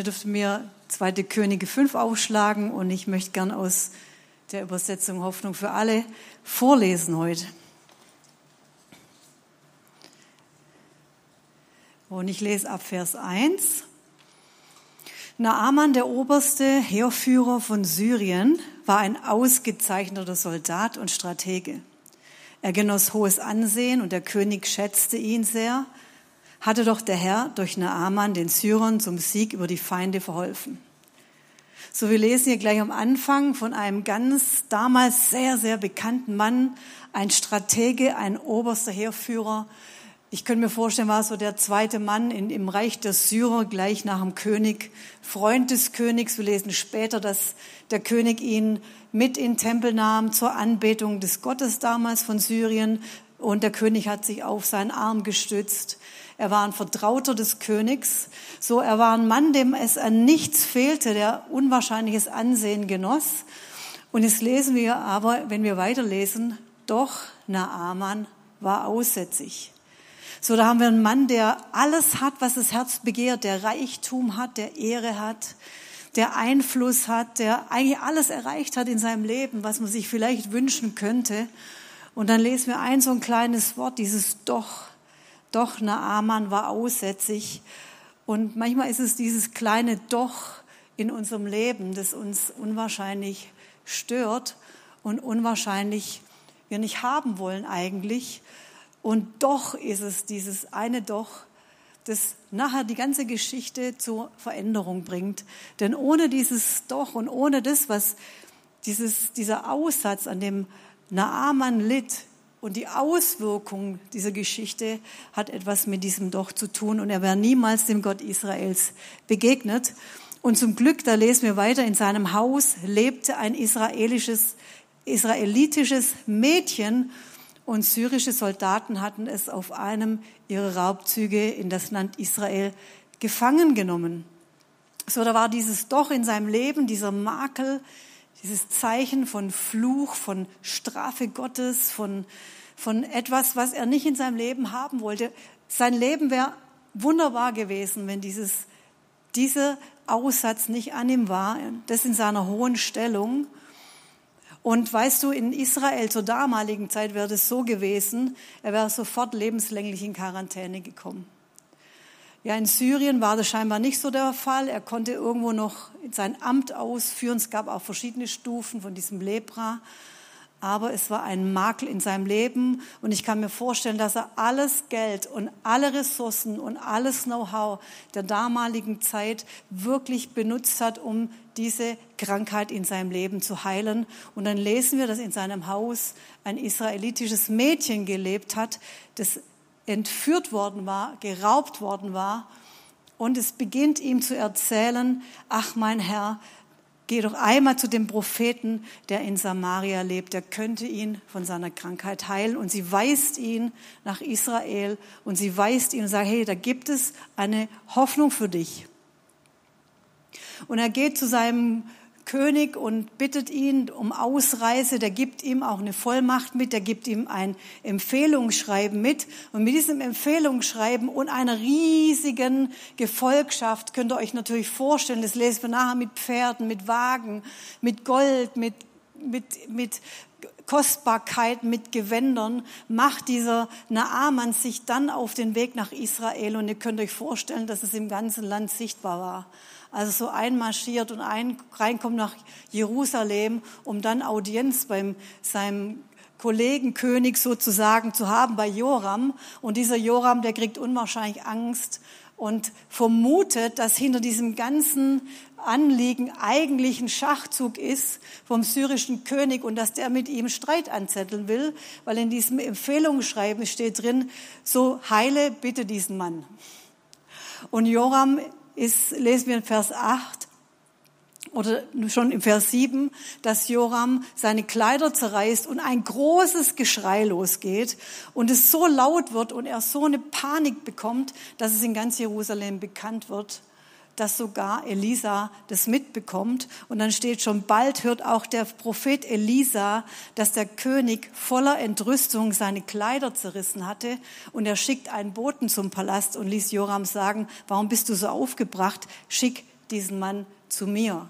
ihr dürft mir 2. Könige 5 aufschlagen und ich möchte gern aus der Übersetzung Hoffnung für alle vorlesen heute. Und ich lese ab Vers 1. Naaman, der oberste Heerführer von Syrien, war ein ausgezeichneter Soldat und Stratege. Er genoss hohes Ansehen und der König schätzte ihn sehr, hatte doch der Herr durch Naaman den Syrern zum Sieg über die Feinde verholfen. So, wir lesen hier gleich am Anfang von einem ganz damals sehr, sehr bekannten Mann, ein Stratege, ein oberster Heerführer, ich könnte mir vorstellen, war so der zweite Mann in, im Reich der Syrer, gleich nach dem König, Freund des Königs. Wir lesen später, dass der König ihn mit in den Tempel nahm zur Anbetung des Gottes damals von Syrien. Und der König hat sich auf seinen Arm gestützt. Er war ein Vertrauter des Königs. So, er war ein Mann, dem es an nichts fehlte, der unwahrscheinliches Ansehen genoss. Und jetzt lesen wir aber, wenn wir weiterlesen, doch Naaman war aussätzig. So, da haben wir einen Mann, der alles hat, was das Herz begehrt, der Reichtum hat, der Ehre hat, der Einfluss hat, der eigentlich alles erreicht hat in seinem Leben, was man sich vielleicht wünschen könnte. Und dann lesen wir ein so ein kleines Wort, dieses Doch. Doch, Naaman war aussätzig. Und manchmal ist es dieses kleine Doch in unserem Leben, das uns unwahrscheinlich stört und unwahrscheinlich wir nicht haben wollen eigentlich. Und doch ist es dieses eine Doch, das nachher die ganze Geschichte zur Veränderung bringt. Denn ohne dieses Doch und ohne das, was dieses, dieser Aussatz, an dem Naaman litt und die Auswirkung dieser Geschichte hat etwas mit diesem Doch zu tun und er wäre niemals dem Gott Israels begegnet. Und zum Glück, da lesen wir weiter, in seinem Haus lebte ein israelisches, israelitisches Mädchen und syrische Soldaten hatten es auf einem ihrer Raubzüge in das Land Israel gefangen genommen. So, da war dieses Doch in seinem Leben, dieser Makel, dieses Zeichen von Fluch, von Strafe Gottes, von, von etwas, was er nicht in seinem Leben haben wollte. Sein Leben wäre wunderbar gewesen, wenn dieses, dieser Aussatz nicht an ihm war, das in seiner hohen Stellung. Und weißt du, in Israel zur damaligen Zeit wäre das so gewesen, er wäre sofort lebenslänglich in Quarantäne gekommen. Ja, in Syrien war das scheinbar nicht so der Fall. Er konnte irgendwo noch sein Amt ausführen. Es gab auch verschiedene Stufen von diesem Lepra aber es war ein Makel in seinem Leben und ich kann mir vorstellen, dass er alles Geld und alle Ressourcen und alles Know-how der damaligen Zeit wirklich benutzt hat, um diese Krankheit in seinem Leben zu heilen. Und dann lesen wir, dass in seinem Haus ein israelitisches Mädchen gelebt hat, das entführt worden war, geraubt worden war. Und es beginnt ihm zu erzählen, ach mein Herr, Geh doch einmal zu dem Propheten, der in Samaria lebt. Der könnte ihn von seiner Krankheit heilen. Und sie weist ihn nach Israel und sie weist ihn und sagt, hey, da gibt es eine Hoffnung für dich. Und er geht zu seinem König und bittet ihn um Ausreise. Der gibt ihm auch eine Vollmacht mit, der gibt ihm ein Empfehlungsschreiben mit. Und mit diesem Empfehlungsschreiben und einer riesigen Gefolgschaft könnt ihr euch natürlich vorstellen, das lesen wir nachher mit Pferden, mit Wagen, mit Gold, mit, mit, mit Kostbarkeit mit Gewändern, macht dieser Naaman sich dann auf den Weg nach Israel und ihr könnt euch vorstellen, dass es im ganzen Land sichtbar war also so einmarschiert und ein, reinkommt nach Jerusalem, um dann Audienz beim seinem Kollegen König sozusagen zu haben bei Joram. Und dieser Joram, der kriegt unwahrscheinlich Angst und vermutet, dass hinter diesem ganzen Anliegen eigentlich ein Schachzug ist vom syrischen König und dass der mit ihm Streit anzetteln will, weil in diesem Empfehlungsschreiben steht drin, so heile bitte diesen Mann. Und Joram ist, lesen wir in Vers 8 oder schon im Vers 7, dass Joram seine Kleider zerreißt und ein großes Geschrei losgeht und es so laut wird und er so eine Panik bekommt, dass es in ganz Jerusalem bekannt wird dass sogar Elisa das mitbekommt. Und dann steht schon, bald hört auch der Prophet Elisa, dass der König voller Entrüstung seine Kleider zerrissen hatte. Und er schickt einen Boten zum Palast und ließ Joram sagen, warum bist du so aufgebracht? Schick diesen Mann zu mir.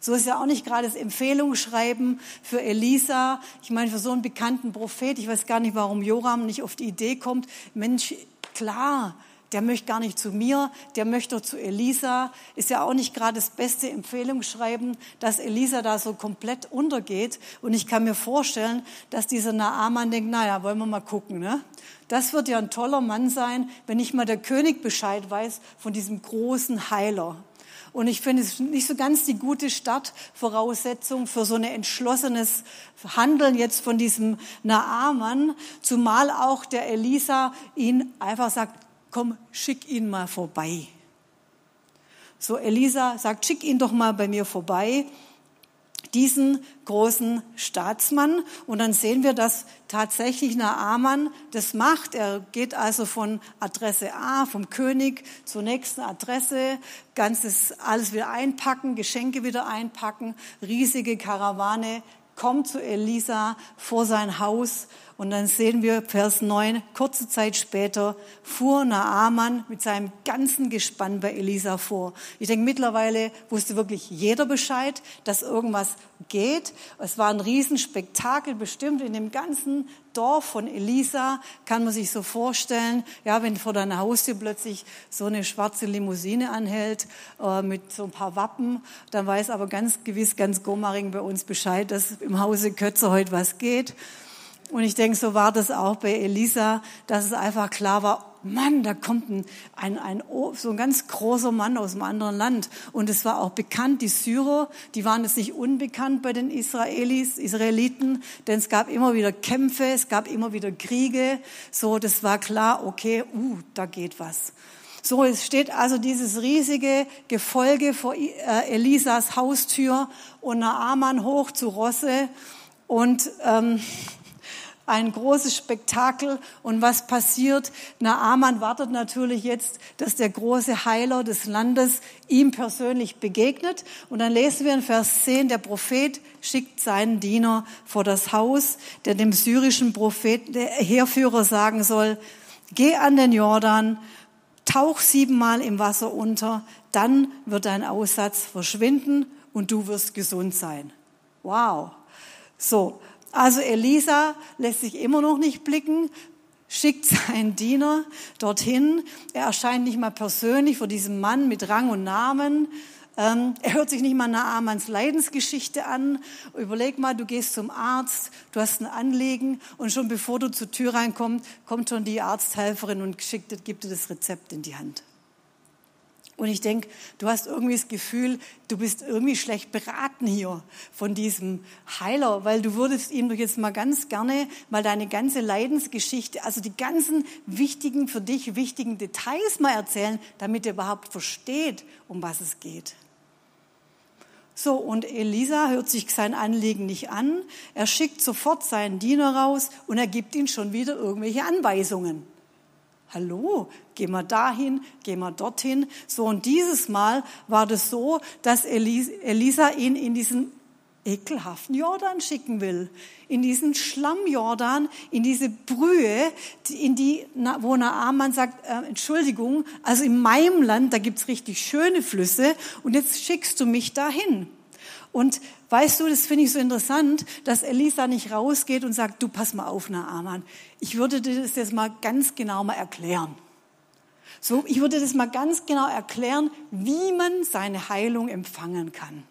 So ist ja auch nicht gerade das Empfehlungsschreiben für Elisa. Ich meine, für so einen bekannten Prophet. Ich weiß gar nicht, warum Joram nicht auf die Idee kommt. Mensch, klar, der möchte gar nicht zu mir, der möchte zu Elisa. Ist ja auch nicht gerade das beste Empfehlungsschreiben, dass Elisa da so komplett untergeht. Und ich kann mir vorstellen, dass dieser Naaman denkt, naja, wollen wir mal gucken. Ne? Das wird ja ein toller Mann sein, wenn nicht mal der König Bescheid weiß von diesem großen Heiler. Und ich finde es nicht so ganz die gute Startvoraussetzung für so ein entschlossenes Handeln jetzt von diesem Naaman, zumal auch der Elisa ihn einfach sagt, komm, schick ihn mal vorbei. So Elisa sagt, schick ihn doch mal bei mir vorbei, diesen großen Staatsmann. Und dann sehen wir, dass tatsächlich Naaman das macht. Er geht also von Adresse A, vom König zur nächsten Adresse, ganzes alles wieder einpacken, Geschenke wieder einpacken, riesige Karawane, kommt zu Elisa vor sein Haus und dann sehen wir Vers 9, kurze Zeit später fuhr Naaman mit seinem ganzen Gespann bei Elisa vor. Ich denke, mittlerweile wusste wirklich jeder Bescheid, dass irgendwas geht. Es war ein Riesenspektakel, bestimmt in dem ganzen Dorf von Elisa, kann man sich so vorstellen, ja, wenn vor deiner Haustür plötzlich so eine schwarze Limousine anhält äh, mit so ein paar Wappen, dann weiß aber ganz gewiss ganz Gomaring bei uns Bescheid, dass im Hause Kötzer heute was geht. Und ich denke, so war das auch bei Elisa, dass es einfach klar war, Mann, da kommt ein, ein, ein, so ein ganz großer Mann aus einem anderen Land. Und es war auch bekannt, die Syrer, die waren jetzt nicht unbekannt bei den Israelis, Israeliten, denn es gab immer wieder Kämpfe, es gab immer wieder Kriege. So, das war klar, okay, uh, da geht was. So, es steht also dieses riesige Gefolge vor äh, Elisas Haustür und Naaman hoch zu Rosse und ähm, ein großes Spektakel. Und was passiert? Naaman wartet natürlich jetzt, dass der große Heiler des Landes ihm persönlich begegnet. Und dann lesen wir in Vers 10, der Prophet schickt seinen Diener vor das Haus, der dem syrischen Propheten, der Heerführer sagen soll, geh an den Jordan, tauch siebenmal im Wasser unter, dann wird dein Aussatz verschwinden und du wirst gesund sein. Wow. So, also Elisa lässt sich immer noch nicht blicken, schickt seinen Diener dorthin. Er erscheint nicht mal persönlich vor diesem Mann mit Rang und Namen. Ähm, er hört sich nicht mal Naamans Leidensgeschichte an. Überleg mal, du gehst zum Arzt, du hast ein Anliegen und schon bevor du zur Tür reinkommst, kommt schon die Arzthelferin und schickt, gibt dir das Rezept in die Hand. Und ich denke, du hast irgendwie das Gefühl, du bist irgendwie schlecht beraten hier von diesem Heiler, weil du würdest ihm doch jetzt mal ganz gerne mal deine ganze Leidensgeschichte, also die ganzen wichtigen, für dich wichtigen Details mal erzählen, damit er überhaupt versteht, um was es geht. So, und Elisa hört sich sein Anliegen nicht an. Er schickt sofort seinen Diener raus und er gibt ihm schon wieder irgendwelche Anweisungen. Hallo, geh mal dahin, geh mal dorthin. So, und dieses Mal war das so, dass Elisa ihn in diesen ekelhaften Jordan schicken will. In diesen Schlammjordan, in diese Brühe, in die, wo Naaman sagt, äh, Entschuldigung, also in meinem Land, da gibt's richtig schöne Flüsse und jetzt schickst du mich dahin. Und weißt du, das finde ich so interessant, dass Elisa nicht rausgeht und sagt, du pass mal auf, Naaman. Ich würde dir das jetzt mal ganz genau mal erklären. So, ich würde das mal ganz genau erklären, wie man seine Heilung empfangen kann.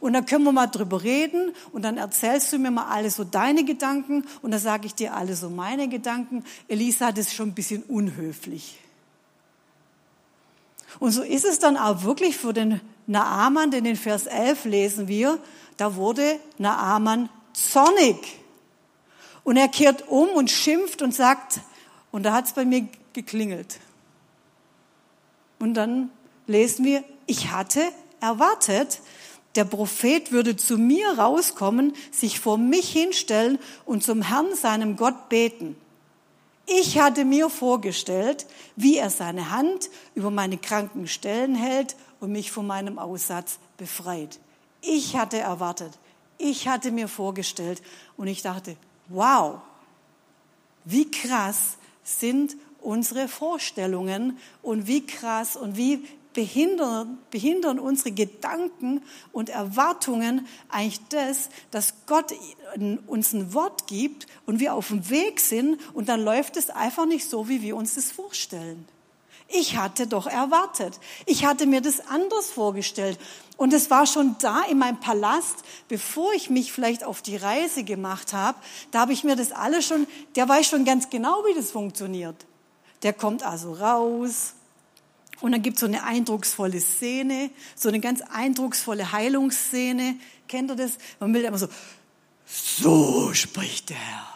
Und dann können wir mal drüber reden und dann erzählst du mir mal alle so deine Gedanken und dann sage ich dir alle so meine Gedanken. Elisa, das ist schon ein bisschen unhöflich. Und so ist es dann auch wirklich für den Naaman, denn in Vers 11 lesen wir, da wurde Naaman zornig. Und er kehrt um und schimpft und sagt, und da hat es bei mir geklingelt. Und dann lesen wir, ich hatte erwartet, der Prophet würde zu mir rauskommen, sich vor mich hinstellen und zum Herrn, seinem Gott, beten. Ich hatte mir vorgestellt, wie er seine Hand über meine kranken Stellen hält und mich von meinem Aussatz befreit. Ich hatte erwartet, ich hatte mir vorgestellt und ich dachte, wow, wie krass sind unsere Vorstellungen und wie krass und wie behindern, behindern unsere Gedanken und Erwartungen eigentlich das, dass Gott uns ein Wort gibt und wir auf dem Weg sind und dann läuft es einfach nicht so, wie wir uns das vorstellen. Ich hatte doch erwartet. Ich hatte mir das anders vorgestellt. Und es war schon da in meinem Palast, bevor ich mich vielleicht auf die Reise gemacht habe. Da habe ich mir das alles schon, der weiß schon ganz genau, wie das funktioniert. Der kommt also raus, und dann gibt es so eine eindrucksvolle Szene, so eine ganz eindrucksvolle Heilungsszene. Kennt ihr das? Man will immer so, so spricht der Herr.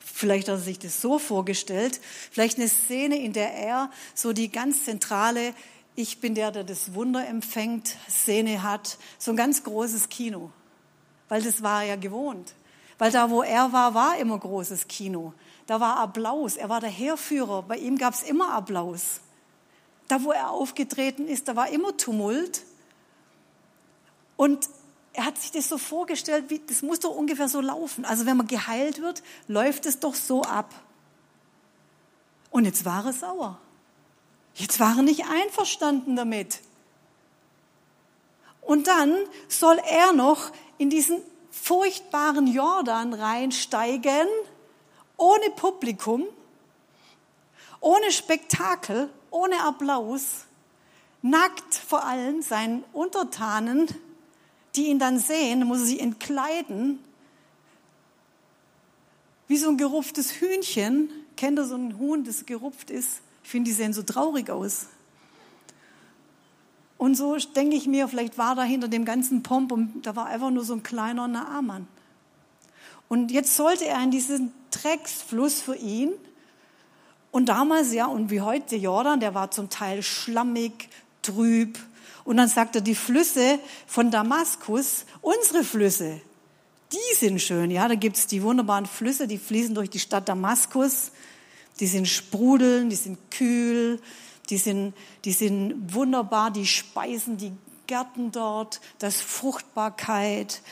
Vielleicht hat er sich das so vorgestellt. Vielleicht eine Szene, in der er so die ganz zentrale, ich bin der, der das Wunder empfängt, Szene hat. So ein ganz großes Kino. Weil das war er ja gewohnt. Weil da, wo er war, war immer großes Kino. Da war Applaus. Er war der Heerführer. Bei ihm gab es immer Applaus. Da, wo er aufgetreten ist, da war immer Tumult. Und er hat sich das so vorgestellt, wie, das muss doch ungefähr so laufen. Also wenn man geheilt wird, läuft es doch so ab. Und jetzt war er sauer. Jetzt war er nicht einverstanden damit. Und dann soll er noch in diesen furchtbaren Jordan reinsteigen, ohne Publikum, ohne Spektakel, ohne Applaus, nackt vor allem seinen Untertanen, die ihn dann sehen, muss er sich entkleiden, wie so ein gerupftes Hühnchen. Kennt ihr so ein Huhn, das gerupft ist? Ich finde, die sehen so traurig aus. Und so denke ich mir, vielleicht war da hinter dem ganzen Pomp und da war einfach nur so ein kleiner Naaman. Und jetzt sollte er in diesen Drecksfluss für ihn und damals, ja, und wie heute, der Jordan, der war zum Teil schlammig, trüb. Und dann sagt er, die Flüsse von Damaskus, unsere Flüsse, die sind schön. Ja, da gibt's die wunderbaren Flüsse, die fließen durch die Stadt Damaskus. Die sind sprudeln, die sind kühl, die sind, die sind wunderbar, die speisen die Gärten dort, das Fruchtbarkeit.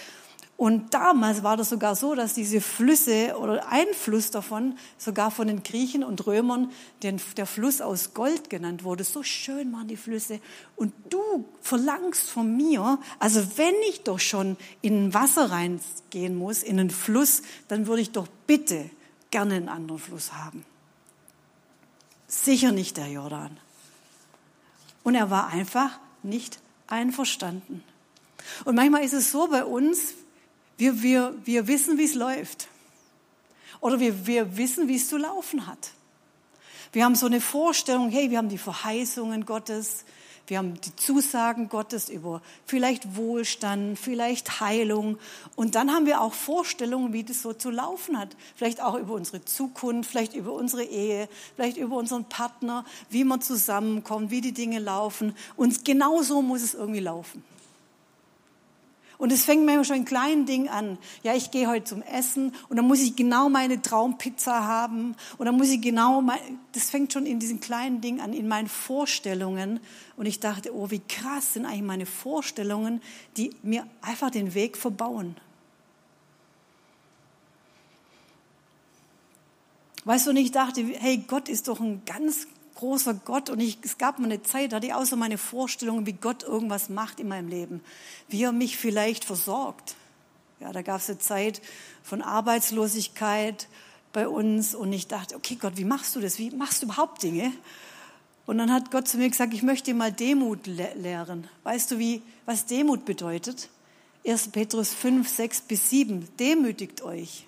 Und damals war das sogar so, dass diese Flüsse oder ein Fluss davon sogar von den Griechen und Römern den, der Fluss aus Gold genannt wurde. So schön waren die Flüsse. Und du verlangst von mir, also wenn ich doch schon in Wasser reingehen muss, in einen Fluss, dann würde ich doch bitte gerne einen anderen Fluss haben. Sicher nicht der Jordan. Und er war einfach nicht einverstanden. Und manchmal ist es so bei uns, wir, wir, wir wissen, wie es läuft. Oder wir, wir wissen, wie es zu laufen hat. Wir haben so eine Vorstellung, hey, wir haben die Verheißungen Gottes, wir haben die Zusagen Gottes über vielleicht Wohlstand, vielleicht Heilung. Und dann haben wir auch Vorstellungen, wie das so zu laufen hat. Vielleicht auch über unsere Zukunft, vielleicht über unsere Ehe, vielleicht über unseren Partner, wie man zusammenkommt, wie die Dinge laufen. Und genau so muss es irgendwie laufen. Und es fängt manchmal schon in kleinen Dingen an. Ja, ich gehe heute zum Essen und dann muss ich genau meine Traumpizza haben und dann muss ich genau, mein, das fängt schon in diesen kleinen Dingen an, in meinen Vorstellungen. Und ich dachte, oh, wie krass sind eigentlich meine Vorstellungen, die mir einfach den Weg verbauen. Weißt du, und ich dachte, hey, Gott ist doch ein ganz großer Gott und ich, es gab mal eine Zeit, da hatte ich auch so meine Vorstellungen, wie Gott irgendwas macht in meinem Leben, wie er mich vielleicht versorgt. Ja, da gab es eine Zeit von Arbeitslosigkeit bei uns und ich dachte, okay Gott, wie machst du das? Wie machst du überhaupt Dinge? Und dann hat Gott zu mir gesagt, ich möchte dir mal Demut lehren. Weißt du, wie, was Demut bedeutet? 1. Petrus 5, 6 bis 7. Demütigt euch.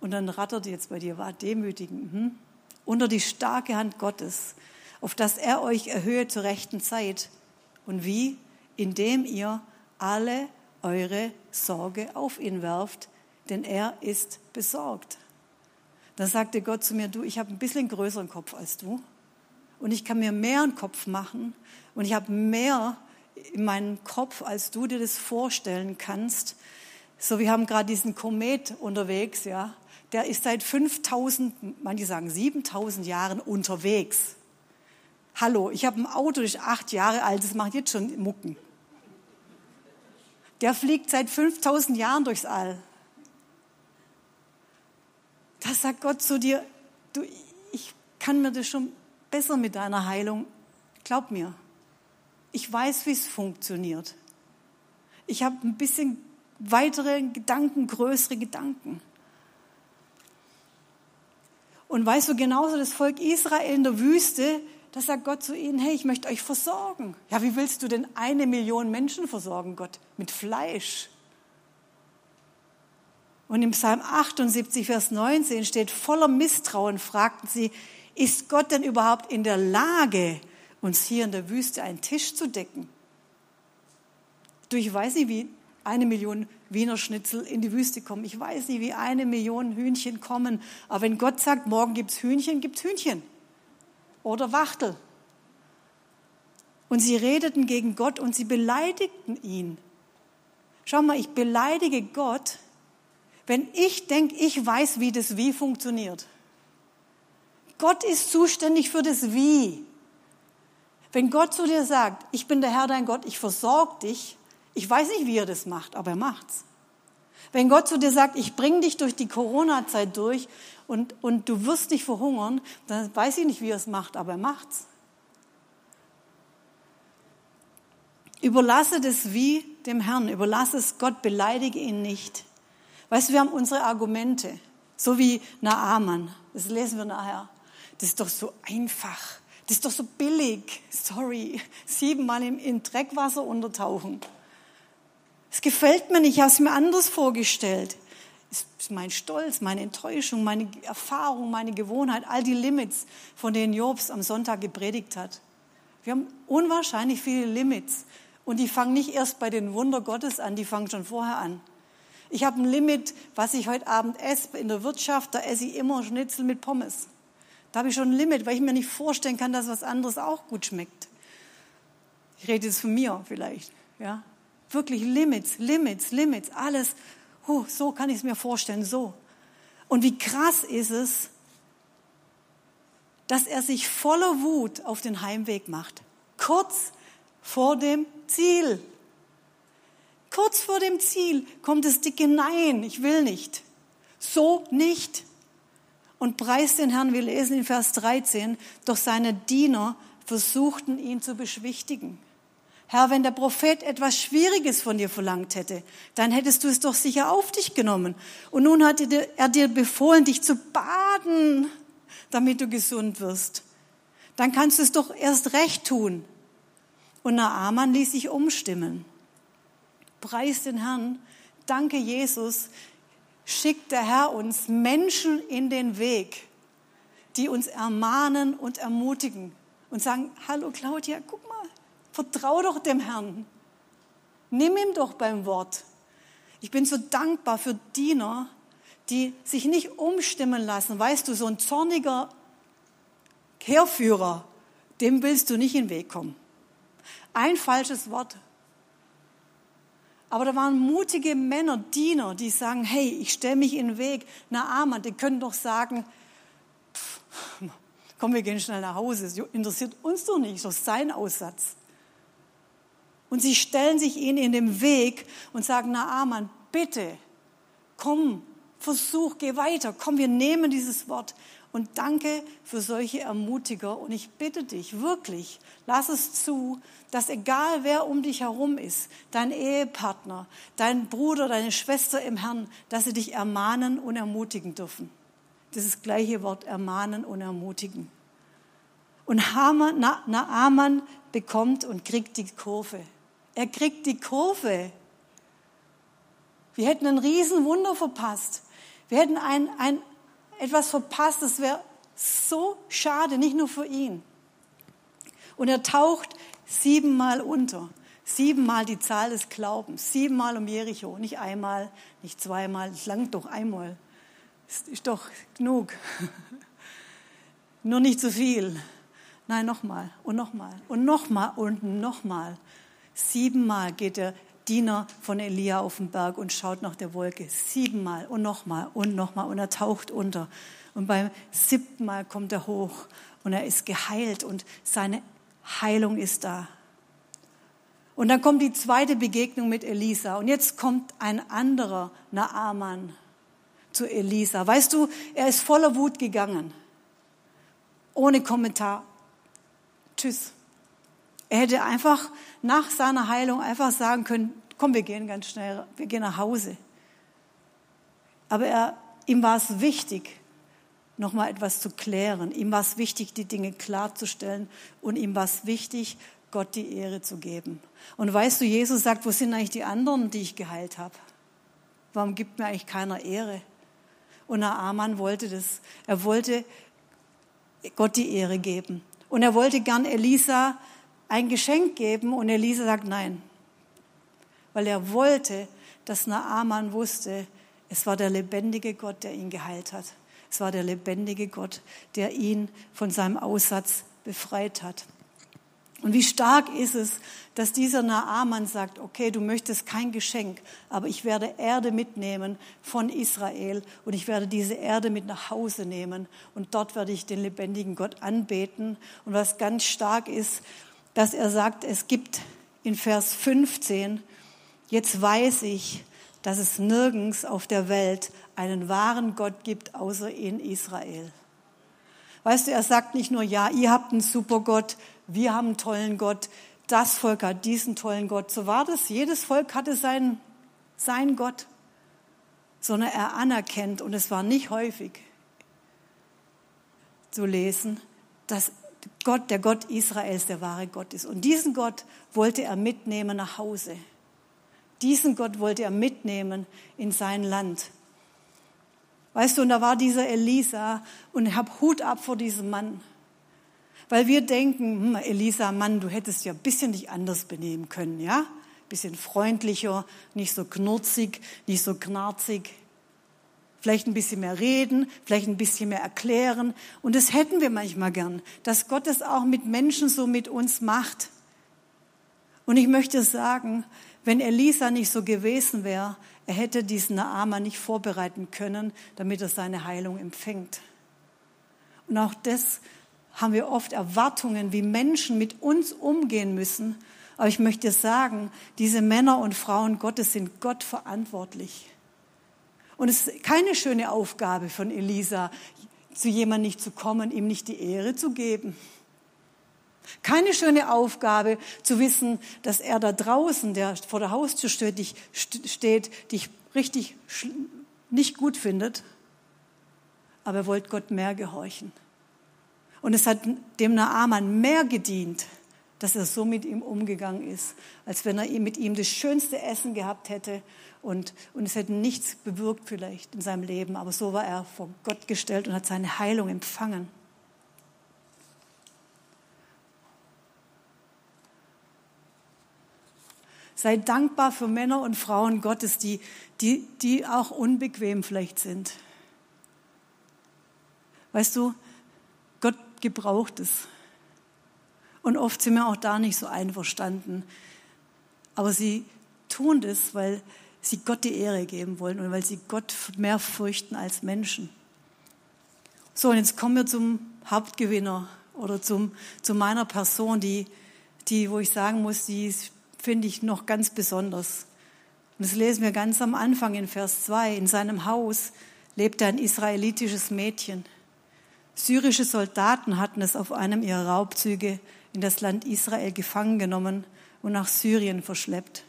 Und dann rattert jetzt bei dir, war demütigen. Hm? Unter die starke Hand Gottes, auf dass er euch erhöhe zur rechten Zeit. Und wie? Indem ihr alle eure Sorge auf ihn werft, denn er ist besorgt. Da sagte Gott zu mir, du, ich habe ein bisschen größeren Kopf als du und ich kann mir mehr einen Kopf machen und ich habe mehr in meinem Kopf, als du dir das vorstellen kannst. So, wir haben gerade diesen Komet unterwegs, ja der ist seit 5000, manche sagen 7000 Jahren unterwegs. Hallo, ich habe ein Auto, das ist acht Jahre alt, das macht jetzt schon Mucken. Der fliegt seit 5000 Jahren durchs All. Da sagt Gott zu dir, du, ich kann mir das schon besser mit deiner Heilung. Glaub mir, ich weiß, wie es funktioniert. Ich habe ein bisschen weitere Gedanken, größere Gedanken. Und weißt du, genauso das Volk Israel in der Wüste, da sagt Gott zu ihnen, hey, ich möchte euch versorgen. Ja, wie willst du denn eine Million Menschen versorgen, Gott? Mit Fleisch. Und im Psalm 78, Vers 19 steht, voller Misstrauen fragten sie, ist Gott denn überhaupt in der Lage, uns hier in der Wüste einen Tisch zu decken? Du, weiß nicht, wie eine Million Wiener Schnitzel in die Wüste kommen. Ich weiß nicht, wie eine Million Hühnchen kommen. Aber wenn Gott sagt, morgen gibt's Hühnchen, gibt's Hühnchen. Oder Wachtel. Und sie redeten gegen Gott und sie beleidigten ihn. Schau mal, ich beleidige Gott, wenn ich denke, ich weiß, wie das Wie funktioniert. Gott ist zuständig für das Wie. Wenn Gott zu dir sagt, ich bin der Herr dein Gott, ich versorge dich, ich weiß nicht, wie er das macht, aber er macht's. Wenn Gott zu dir sagt, ich bringe dich durch die Corona-Zeit durch und, und du wirst nicht verhungern, dann weiß ich nicht, wie er es macht, aber er macht's. Überlasse das Wie dem Herrn, überlasse es Gott, beleidige ihn nicht. Weißt du, wir haben unsere Argumente, so wie Naaman, das lesen wir nachher. Das ist doch so einfach, das ist doch so billig, sorry, siebenmal im, im Dreckwasser untertauchen. Es gefällt mir nicht, ich habe es mir anders vorgestellt. Es ist mein Stolz, meine Enttäuschung, meine Erfahrung, meine Gewohnheit, all die Limits, von denen Jobs am Sonntag gepredigt hat. Wir haben unwahrscheinlich viele Limits. Und die fangen nicht erst bei den Wunder Gottes an, die fangen schon vorher an. Ich habe ein Limit, was ich heute Abend esse in der Wirtschaft, da esse ich immer Schnitzel mit Pommes. Da habe ich schon ein Limit, weil ich mir nicht vorstellen kann, dass was anderes auch gut schmeckt. Ich rede jetzt von mir vielleicht, ja. Wirklich Limits, Limits, Limits, alles. Oh, so kann ich es mir vorstellen, so. Und wie krass ist es, dass er sich voller Wut auf den Heimweg macht. Kurz vor dem Ziel. Kurz vor dem Ziel kommt das dicke Nein, ich will nicht. So nicht. Und preist den Herrn, wir lesen in Vers 13, doch seine Diener versuchten ihn zu beschwichtigen. Herr, wenn der Prophet etwas Schwieriges von dir verlangt hätte, dann hättest du es doch sicher auf dich genommen. Und nun hat er dir befohlen, dich zu baden, damit du gesund wirst. Dann kannst du es doch erst recht tun. Und Naaman ließ sich umstimmen. Preis den Herrn. Danke, Jesus. Schickt der Herr uns Menschen in den Weg, die uns ermahnen und ermutigen und sagen, hallo Claudia, guck mal, Vertrau doch dem Herrn. Nimm ihm doch beim Wort. Ich bin so dankbar für Diener, die sich nicht umstimmen lassen. Weißt du, so ein zorniger Heerführer, dem willst du nicht in den Weg kommen. Ein falsches Wort. Aber da waren mutige Männer, Diener, die sagen, hey, ich stelle mich in den Weg. Na, Amen, die können doch sagen, pff, komm, wir gehen schnell nach Hause. Das interessiert uns doch nicht, das ist sein Aussatz. Und sie stellen sich ihnen in den Weg und sagen, na Aman, bitte, komm, versuch, geh weiter, komm, wir nehmen dieses Wort. Und danke für solche Ermutiger. Und ich bitte dich wirklich, lass es zu, dass egal wer um dich herum ist, dein Ehepartner, dein Bruder, deine Schwester im Herrn, dass sie dich ermahnen und ermutigen dürfen. Das gleiche Wort, ermahnen und ermutigen. Und Naaman bekommt und kriegt die Kurve. Er kriegt die Kurve. Wir hätten ein Riesenwunder verpasst. Wir hätten ein, ein, etwas verpasst, das wäre so schade, nicht nur für ihn. Und er taucht siebenmal unter. Siebenmal die Zahl des Glaubens. Siebenmal um Jericho. Nicht einmal, nicht zweimal. Es langt doch einmal. Das ist doch genug. Nur nicht zu viel. Nein, nochmal und nochmal und nochmal und nochmal. Siebenmal geht der Diener von Elia auf den Berg und schaut nach der Wolke. Siebenmal und nochmal und nochmal und er taucht unter. Und beim siebten Mal kommt er hoch und er ist geheilt und seine Heilung ist da. Und dann kommt die zweite Begegnung mit Elisa. Und jetzt kommt ein anderer Naaman zu Elisa. Weißt du, er ist voller Wut gegangen. Ohne Kommentar. tschüss. Er hätte einfach nach seiner Heilung einfach sagen können, komm, wir gehen ganz schnell, wir gehen nach Hause. Aber er, ihm war es wichtig, nochmal etwas zu klären. Ihm war es wichtig, die Dinge klarzustellen und ihm war es wichtig, Gott die Ehre zu geben. Und weißt du, Jesus sagt, wo sind eigentlich die anderen, die ich geheilt habe? Warum gibt mir eigentlich keiner Ehre? Und Naaman wollte das. Er wollte Gott die Ehre geben. Und er wollte gern Elisa ein Geschenk geben und Elisa sagt nein. Weil er wollte, dass Naaman wusste, es war der lebendige Gott, der ihn geheilt hat. Es war der lebendige Gott, der ihn von seinem Aussatz befreit hat. Und wie stark ist es, dass dieser Naaman sagt, okay, du möchtest kein Geschenk, aber ich werde Erde mitnehmen von Israel und ich werde diese Erde mit nach Hause nehmen und dort werde ich den lebendigen Gott anbeten. Und was ganz stark ist, dass er sagt, es gibt in Vers 15, jetzt weiß ich, dass es nirgends auf der Welt einen wahren Gott gibt, außer in Israel. Weißt du, er sagt nicht nur, ja, ihr habt einen super Gott, wir haben einen tollen Gott, das Volk hat diesen tollen Gott. So war das. Jedes Volk hatte seinen, seinen Gott, sondern er anerkennt, und es war nicht häufig zu lesen, dass Gott, der Gott Israels, der wahre Gott ist. Und diesen Gott wollte er mitnehmen nach Hause. Diesen Gott wollte er mitnehmen in sein Land. Weißt du, und da war dieser Elisa und ich habe Hut ab vor diesem Mann. Weil wir denken, hm, Elisa, Mann, du hättest ja ein bisschen dich anders benehmen können, ja? Ein bisschen freundlicher, nicht so knurzig, nicht so knarzig. Vielleicht ein bisschen mehr reden, vielleicht ein bisschen mehr erklären. Und das hätten wir manchmal gern, dass Gott es auch mit Menschen so mit uns macht. Und ich möchte sagen, wenn Elisa nicht so gewesen wäre, er hätte diesen Naama nicht vorbereiten können, damit er seine Heilung empfängt. Und auch das haben wir oft Erwartungen, wie Menschen mit uns umgehen müssen. Aber ich möchte sagen, diese Männer und Frauen Gottes sind Gott verantwortlich. Und es ist keine schöne Aufgabe von Elisa, zu jemandem nicht zu kommen, ihm nicht die Ehre zu geben. Keine schöne Aufgabe zu wissen, dass er da draußen, der vor der Haustür steht, dich, steht, dich richtig nicht gut findet. Aber er wollte Gott mehr gehorchen. Und es hat dem Naaman mehr gedient, dass er so mit ihm umgegangen ist, als wenn er mit ihm das schönste Essen gehabt hätte und, und es hätte nichts bewirkt vielleicht in seinem Leben. Aber so war er vor Gott gestellt und hat seine Heilung empfangen. Sei dankbar für Männer und Frauen Gottes, die, die, die auch unbequem vielleicht sind. Weißt du, gebraucht es. Und oft sind wir auch da nicht so einverstanden. Aber sie tun das, weil sie Gott die Ehre geben wollen und weil sie Gott mehr fürchten als Menschen. So, und jetzt kommen wir zum Hauptgewinner oder zum, zu meiner Person, die, die, wo ich sagen muss, die finde ich noch ganz besonders. Und das lesen wir ganz am Anfang in Vers 2. In seinem Haus lebte ein israelitisches Mädchen. Syrische Soldaten hatten es auf einem ihrer Raubzüge in das Land Israel gefangen genommen und nach Syrien verschleppt.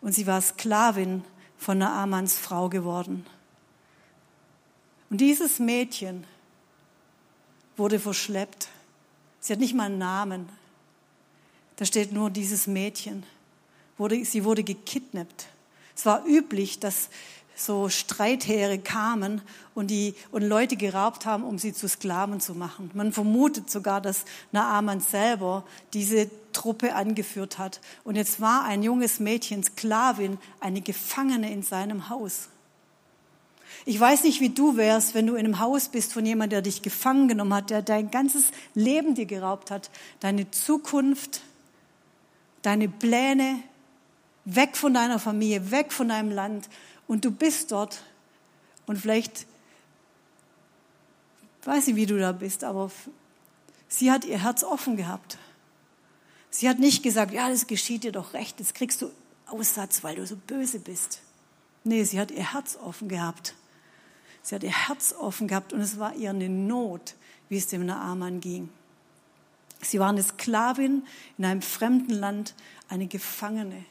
Und sie war Sklavin von Naamans Frau geworden. Und dieses Mädchen wurde verschleppt. Sie hat nicht mal einen Namen. Da steht nur dieses Mädchen. sie wurde gekidnappt. Es war üblich, dass so Streitheere kamen und die und Leute geraubt haben, um sie zu Sklaven zu machen. Man vermutet sogar, dass Naaman selber diese Truppe angeführt hat. Und jetzt war ein junges Mädchen Sklavin, eine Gefangene in seinem Haus. Ich weiß nicht, wie du wärst, wenn du in einem Haus bist von jemandem, der dich gefangen genommen hat, der dein ganzes Leben dir geraubt hat, deine Zukunft, deine Pläne, weg von deiner Familie, weg von deinem Land und du bist dort und vielleicht, weiß ich, wie du da bist, aber sie hat ihr Herz offen gehabt. Sie hat nicht gesagt, ja, das geschieht dir doch recht, jetzt kriegst du Aussatz, weil du so böse bist. Nee, sie hat ihr Herz offen gehabt. Sie hat ihr Herz offen gehabt und es war ihr eine Not, wie es dem Naaman ging. Sie war eine Sklavin in einem fremden Land, eine Gefangene.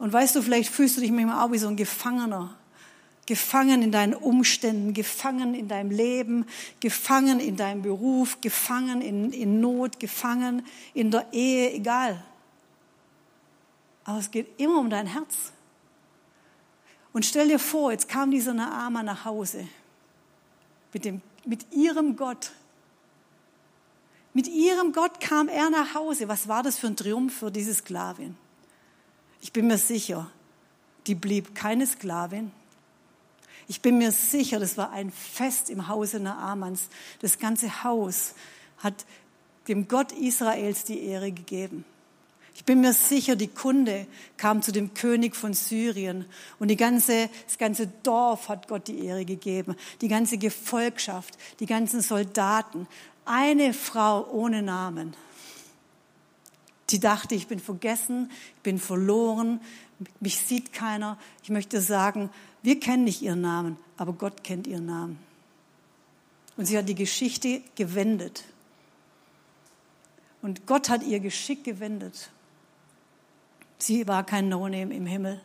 Und weißt du, vielleicht fühlst du dich manchmal auch wie so ein Gefangener. Gefangen in deinen Umständen, gefangen in deinem Leben, gefangen in deinem Beruf, gefangen in, in Not, gefangen in der Ehe, egal. Aber es geht immer um dein Herz. Und stell dir vor, jetzt kam dieser Naama nach Hause mit, dem, mit ihrem Gott. Mit ihrem Gott kam er nach Hause. Was war das für ein Triumph für diese Sklavin? Ich bin mir sicher, die blieb keine Sklavin. Ich bin mir sicher, das war ein Fest im Hause Naamans. Das ganze Haus hat dem Gott Israels die Ehre gegeben. Ich bin mir sicher, die Kunde kam zu dem König von Syrien und die ganze, das ganze Dorf hat Gott die Ehre gegeben. Die ganze Gefolgschaft, die ganzen Soldaten. Eine Frau ohne Namen. Die dachte, ich bin vergessen, ich bin verloren, mich sieht keiner. Ich möchte sagen, wir kennen nicht ihren Namen, aber Gott kennt ihren Namen. Und sie hat die Geschichte gewendet. Und Gott hat ihr Geschick gewendet. Sie war kein No-Name im Himmel.